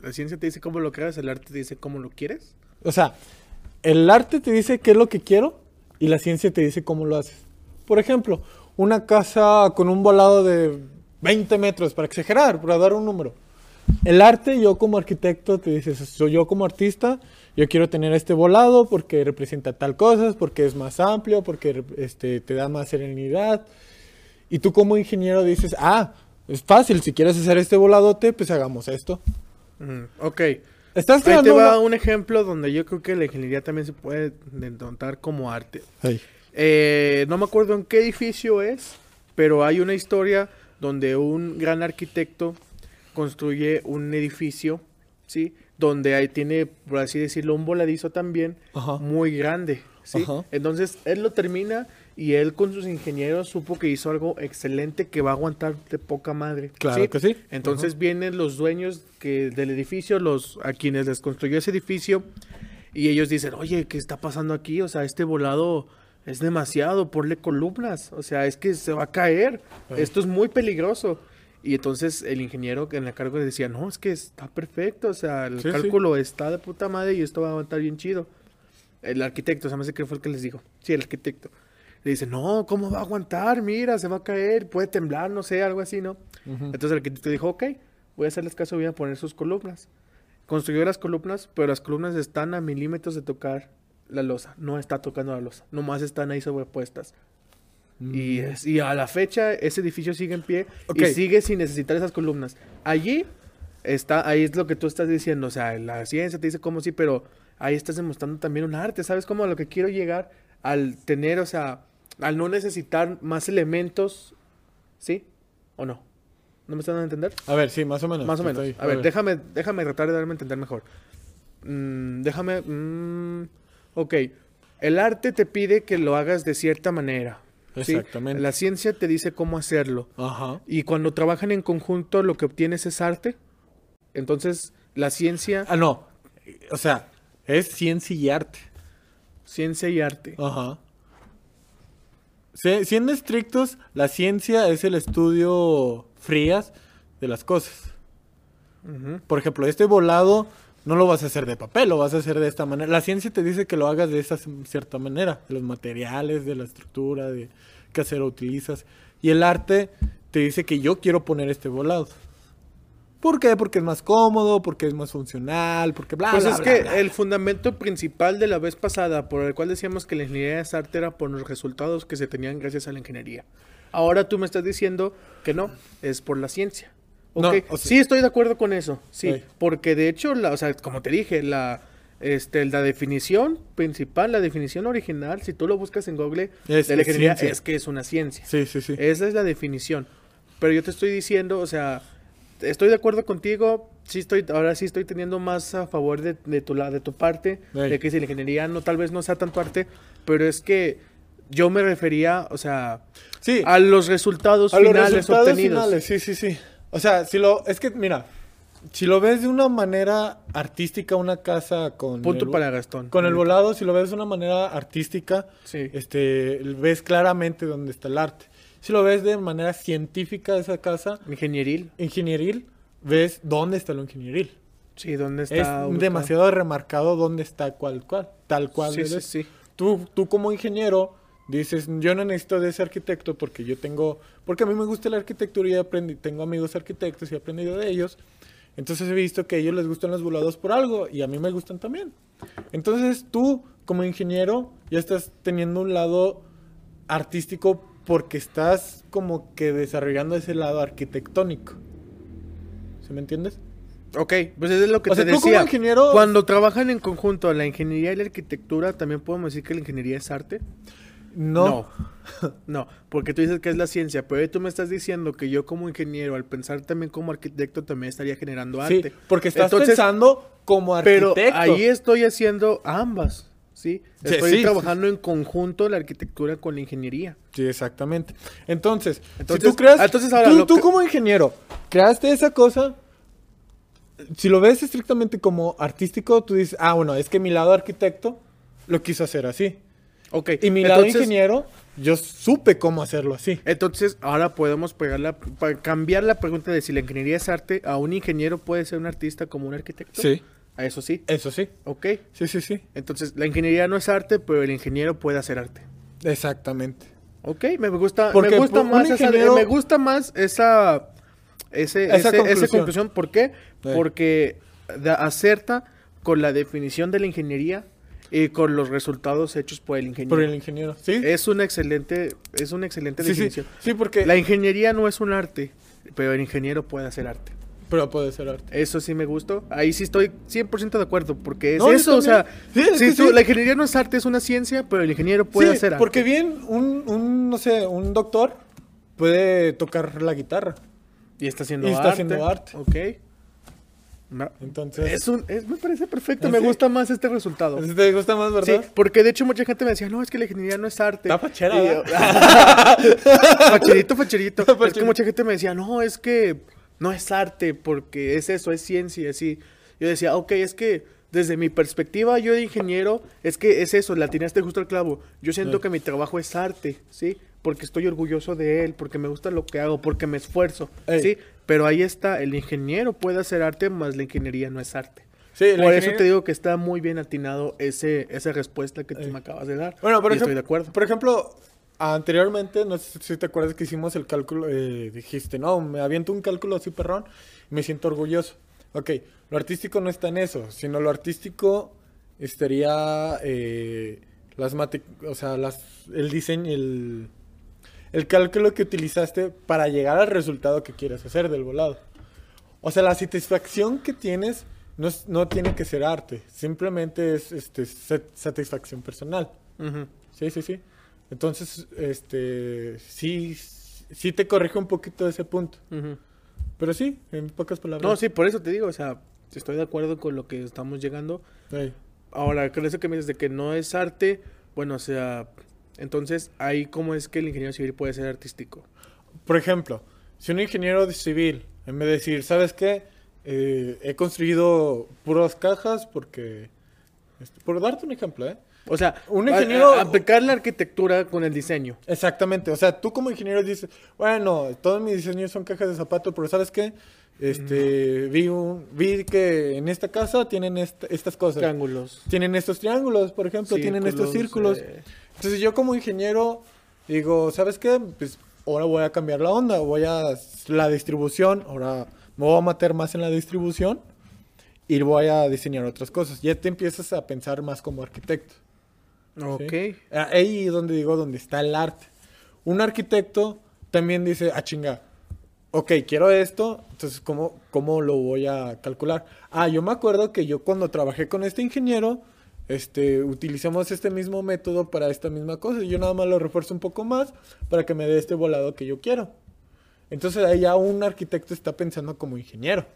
La ciencia te dice cómo lo creas, el arte te dice cómo lo quieres.
O sea, el arte te dice qué es lo que quiero y la ciencia te dice cómo lo haces. Por ejemplo, una casa con un volado de 20 metros, para exagerar, para dar un número. El arte, yo como arquitecto, te dices, soy yo como artista, yo quiero tener este volado porque representa tal cosas, porque es más amplio, porque este, te da más serenidad. Y tú como ingeniero dices, ah, es fácil, si quieres hacer este voladote, pues hagamos esto.
Mm, ok.
Estás
Ahí te va
una-
un ejemplo donde yo creo que la ingeniería también se puede denotar como arte.
Ahí.
Eh, no me acuerdo en qué edificio es, pero hay una historia donde un gran arquitecto construye un edificio, ¿sí? Donde ahí tiene, por así decirlo, un voladizo también
Ajá.
muy grande, ¿sí?
Ajá.
Entonces, él lo termina y él con sus ingenieros supo que hizo algo excelente que va a aguantar de poca madre.
Claro que sí.
Entonces vienen los dueños que, del edificio, los a quienes les construyó ese edificio, y ellos dicen, oye, ¿qué está pasando aquí? O sea, este volado es demasiado, ponle columnas, o sea, es que se va a caer, esto es muy peligroso. Y entonces el ingeniero que en la cargo le decía, no, es que está perfecto, o sea, el
Sí, sí.
cálculo está de puta madre y esto va a aguantar bien chido. El arquitecto, se me hace que fue el que les dijo. Sí, el arquitecto. Le dice, no, ¿cómo va a aguantar? Mira, se va a caer, puede temblar, no sé, algo así, ¿no? Entonces el arquitecto dijo, ok, voy a hacerles caso, voy a poner sus columnas. Construyó las columnas, pero las columnas están a milímetros de tocar la losa. No está tocando la losa, nomás están ahí sobrepuestas. Y, es- y a la fecha ese edificio sigue en pie
Ok.
y sigue sin necesitar esas columnas. Allí está, ahí es lo que tú estás diciendo, o sea, la ciencia te dice cómo sí, pero ahí estás demostrando también un arte, ¿sabes cómo a lo que quiero llegar al tener, o sea, al no necesitar más elementos, ¿sí? ¿O no? ¿No me están dando a entender?
A ver, sí, más o menos.
Más o menos.
estoy-
A ver, déjame, déjame tratar de darme a entender mejor. Mm, déjame. mm, ok. El arte te pide que lo hagas de cierta manera. ¿sí?
Exactamente.
La ciencia te dice cómo hacerlo.
Ajá.
Y cuando trabajan en conjunto, lo que obtienes es arte. Entonces, la ciencia,
Ah, no. O sea, es ciencia y arte.
ciencia y arte.
Ajá. Si- Siendo estrictos, la ciencia es el estudio frías de las cosas. Por ejemplo, este volado no lo vas a hacer de papel, lo vas a hacer de esta manera. La ciencia te dice que lo hagas de esta cierta manera, de los materiales, de la estructura, de qué acero utilizas. Y el arte te dice que yo quiero poner este volado. ¿Por qué? Porque es más cómodo, porque es más funcional, porque bla,
Pues
bla,
es
bla,
que
bla.
el fundamento principal de la vez pasada, por el cual decíamos que la ingeniería es arte, era por los resultados que se tenían gracias a la ingeniería. Ahora tú me estás diciendo que no, es por la ciencia.
No,
Ok,
o sea-
sí estoy de acuerdo con eso, sí, porque de hecho, la, o sea, como te dije, la, este, la definición principal, la definición original, si tú lo buscas en Google,
Es-
de la ingeniería, es que es una ciencia.
Sí, sí, sí.
Esa es la definición. Pero yo te estoy diciendo, o sea, estoy de acuerdo contigo. Sí estoy, ahora sí estoy teniendo más a favor de, de tu de tu parte,
Ey.
de que si la ingeniería no tal vez no sea tanto arte, pero es que yo me refería, o sea,
Sí.
a los resultados
A los
finales
resultados
obtenidos.
finales, sí, sí, sí. O sea, si lo, es que, mira, si lo ves de una manera artística, una casa con...
Punto
el,
para Gastón.
Con el volado, si lo ves de una manera artística,
Sí.
este, ves claramente dónde está el arte. Si lo ves de manera científica esa casa,
Ingenieril.
ingenieril, ves dónde está lo ingenieril.
Sí, ¿dónde
Es
está? ubicado?
demasiado remarcado dónde está cual cual, tal cual.
Sí, sí,
es.
sí.
Tú, tú como ingeniero dices, yo no necesito de ese arquitecto porque yo tengo, porque a mí me gusta la arquitectura y aprendí, tengo amigos arquitectos y he aprendido de ellos. Entonces he visto que a ellos les gustan los volados por algo y a mí me gustan también. Entonces tú, como ingeniero, ya estás teniendo un lado artístico porque estás como que desarrollando ese lado arquitectónico. ¿Sí me entiendes?
Ok, pues eso es lo que
O
te
sea, tú como
decía.
ingeniero-
Cuando trabajan en conjunto la ingeniería y la arquitectura, ¿también podemos decir que la ingeniería es arte?
No.
No, <laughs> No, porque tú dices que es la ciencia, pero tú me estás diciendo que yo como ingeniero, al pensar también como arquitecto, también estaría generando
Sí,
arte.
porque estás
Entonces,
pensando como
Pero
arquitecto.
ahí estoy haciendo ambas, ¿sí?
Sí,
Estoy
sí,
trabajando en conjunto la arquitectura con la ingeniería.
Sí, exactamente. Entonces,
Entonces-
si tú creas,
entonces ahora
tú, tú
que-
como ingeniero, creaste esa cosa, si lo ves estrictamente como artístico, tú dices, ah, bueno, es que mi lado arquitecto lo quiso hacer así.
Ok,
Y mi lado
entonces-
ingeniero, yo supe cómo hacerlo así.
Entonces, ahora podemos pegar la, cambiar la pregunta de si la ingeniería es arte, a un ingeniero puede ser un artista como un arquitecto.
Sí,
A eso sí.
eso sí.
Ok.
Sí, sí, sí.
Entonces, la ingeniería no es arte, pero el ingeniero puede hacer arte.
Exactamente.
Ok, me gusta,
Porque
me gusta más esa, me gusta más esa, ese,
Esa
ese- esa
conclusión.
conclusión. ¿Por qué?
Sí.
Porque acerta con la definición de la ingeniería y con los resultados hechos por el ingeniero.
Por el ingeniero. Sí.
Es una excelente, es una excelente
sí, sí.
definición.
Sí, porque...
La ingeniería no es un arte, pero el ingeniero puede hacer arte.
Pero puede ser arte.
Eso sí me gustó. Ahí sí estoy 100% de acuerdo, porque es
No,
eso, o sea,
también. Sí, es
si
que
tú-
sí.
la ingeniería no es arte, es una ciencia, pero el ingeniero puede
Sí,
hacer arte.
porque bien, un, un, no sé, un doctor puede tocar la guitarra.
Y está haciendo
Y está
arte.
haciendo arte.
Ok. No.
Entonces...
Es un, es- me parece perfecto,
¿Ah,
me
sí?
gusta más este resultado.
¿Te gusta más,
Sí,
verdad?
porque de hecho mucha gente me decía, no, es que la ingeniería no es arte.
Está fachera,
yo- <laughs> facherito, facherito. Es que
Facherito.
mucha gente me decía, no, es que no es arte, porque es eso, es ciencia, así. Yo decía, ok, es que desde mi perspectiva, yo de ingeniero, es que es eso, la atinaste justo al clavo. Yo siento
Sí.
que mi trabajo es arte, ¿sí? Porque estoy orgulloso de él, porque me gusta lo que hago, porque me esfuerzo,
Ey.
¿sí? Pero ahí está, el ingeniero puede hacer arte, más la ingeniería no es arte.
Sí,
Por eso te digo que está muy bien atinado ese, esa respuesta que tú
Ey.
me acabas de dar.
Bueno, por
y
ejemplo,
estoy de acuerdo.
Por ejemplo, anteriormente, no sé si te acuerdas que hicimos el cálculo, eh, dijiste, no, me aviento un cálculo así perrón me siento orgulloso. Ok, lo artístico no está en eso, sino lo artístico estaría eh, las mate, o sea, las, el diseño, el, el cálculo que utilizaste para llegar al resultado que quieres hacer del volado. O sea, la satisfacción que tienes no, es- no tiene que ser arte, simplemente es este, sat- satisfacción personal. Sí, sí, sí. Entonces, este, sí, sí te corrijo un poquito ese punto. Pero sí, en pocas palabras.
No, sí, por eso te digo, o sea, estoy de acuerdo con lo que estamos llegando. Ahora, con eso que me dices de que no es arte, bueno, o sea, entonces ahí cómo es que el ingeniero civil puede ser artístico.
Por ejemplo, si un ingeniero civil, en vez de decir, ¿sabes qué? Eh, he construido puras cajas porque... este, por darte un ejemplo, ¿eh?
O sea,
Un ingeniero-
a- aplicar la arquitectura con el diseño.
Exactamente, o sea, tú como ingeniero dices, bueno, todos mis diseños son cajas de zapatos, pero ¿sabes qué? Este, vi, un, vi que en esta casa tienen esta- estas cosas.
Triángulos.
Tienen estos triángulos, por ejemplo, tienen estos círculos.
eh,
Entonces yo como ingeniero digo, ¿sabes qué? Pues ahora voy a cambiar la onda, voy a la distribución, ahora me voy a meter más en la distribución y voy a diseñar otras cosas. Ya te empiezas a pensar más como arquitecto.
Ok.
Ah, Ahí donde digo, donde está el arte. Un arquitecto también dice, ah, chinga, ok, quiero esto, entonces, ¿cómo, ¿cómo lo voy a calcular? Ah, yo me acuerdo que yo cuando trabajé con este ingeniero, este, utilizamos este mismo método para esta misma cosa. Yo nada más lo refuerzo un poco más para que me dé este volado que yo quiero. Entonces ahí ya un arquitecto está pensando como ingeniero.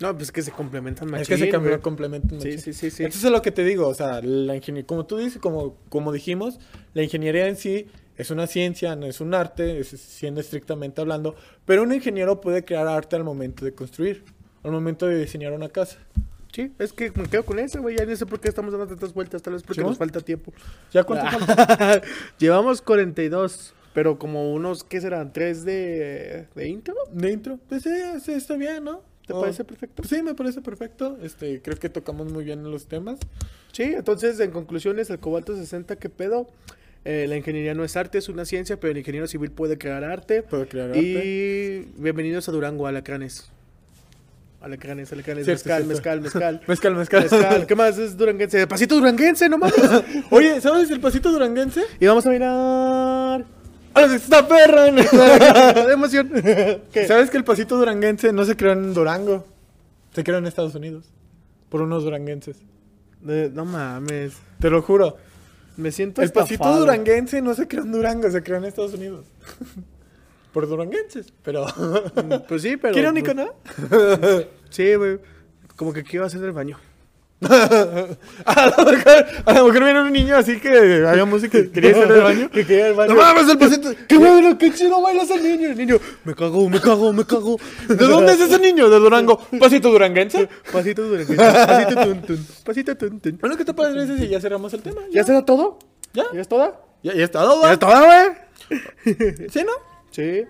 No, pues que se complementan más.
es que se cambió complementan.
Sí,
machín.
sí, sí, sí.
Entonces es lo que te digo, o sea, la ingeniería, como tú dices, como, como dijimos, la ingeniería en sí es una ciencia, no es un arte, es, siendo estrictamente hablando, pero un ingeniero puede crear arte al momento de construir, al momento de diseñar una casa.
Sí, es que me quedo con eso, güey. Ya no sé por qué estamos dando tantas vueltas, tal vez porque
¿Sí,
nos
no?
falta tiempo.
¿Ya cuánto falta? <laughs>
Llevamos 42, pero como unos, ¿qué serán? ¿Tres de, de intro?
de intro? Pues sí, sí, está bien, ¿no?
¿Te
Oh,
parece perfecto?
Sí, me parece perfecto. Este, creo que tocamos muy bien los temas.
Sí, entonces en conclusiones, el cobalto 60, ¿qué pedo? Eh, la ingeniería no es arte, es una ciencia, pero el ingeniero civil puede crear arte.
Puede crear arte.
Y bienvenidos a Durango, Alacranes. Alacranes, Alacranes, mezcal,
cierto.
mezcal, mezcal. <laughs>
Mezcal, mezcal.
Mezcal, ¿qué más es duranguense? Pasito duranguense, no mames. <laughs>
Oye, ¿sabes el pasito duranguense?
y vamos a mirar.
¡A la esta perra! <laughs>
de emoción. <laughs> ¿Qué?
¿Sabes que el pasito duranguense no se creó en Durango? Se creó en Estados Unidos. Por unos duranguenses.
De- no mames.
Te lo juro.
Me siento
El pasito duranguense no se creó en Durango, se creó en Estados Unidos. <laughs> Por duranguenses, pero...
Pues sí, pero.
Qué irónico, ¿no?
Sí, güey. Como que quiero hacer el baño. <laughs>
a, lo mejor, a lo mejor viene un niño así que había música y quería hacer el baño.
Que quería el baño.
¡No mames, el pasito! <laughs>
¡Qué bueno, qué chido bailas el niño! El niño, me cago, me cago, me cago.
¿De dónde es ese niño? ¿De Durango? ¿Pasito duranguense?
Pasito duranguense, pasito tun tun, pasito tun tun.
Bueno, ¿qué te parece si ya cerramos el tema?
¿Ya será todo?
¿Ya?
¿Ya es toda?
¿Ya, ya está todo?
¿Ya es toda, güey?
¿Sí, no?
Sí.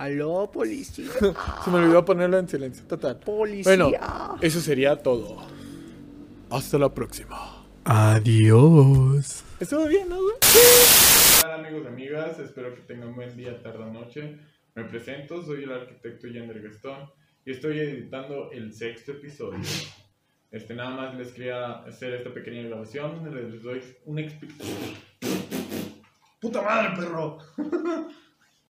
Aló, policía. <laughs>
Se me olvidó ponerlo en silencio. Total.
Policía.
Bueno, eso sería todo. Hasta la próxima.
Adiós.
Estuvo bien, ¿no, güey?
Hola amigos y amigas, espero que tengan buen día, tarde o noche. Me presento, soy el arquitecto Yander Gastón y estoy editando el sexto episodio. Este, nada más les quería hacer esta pequeña grabación donde les doy una explicación. ¡Puta madre, perro! <laughs>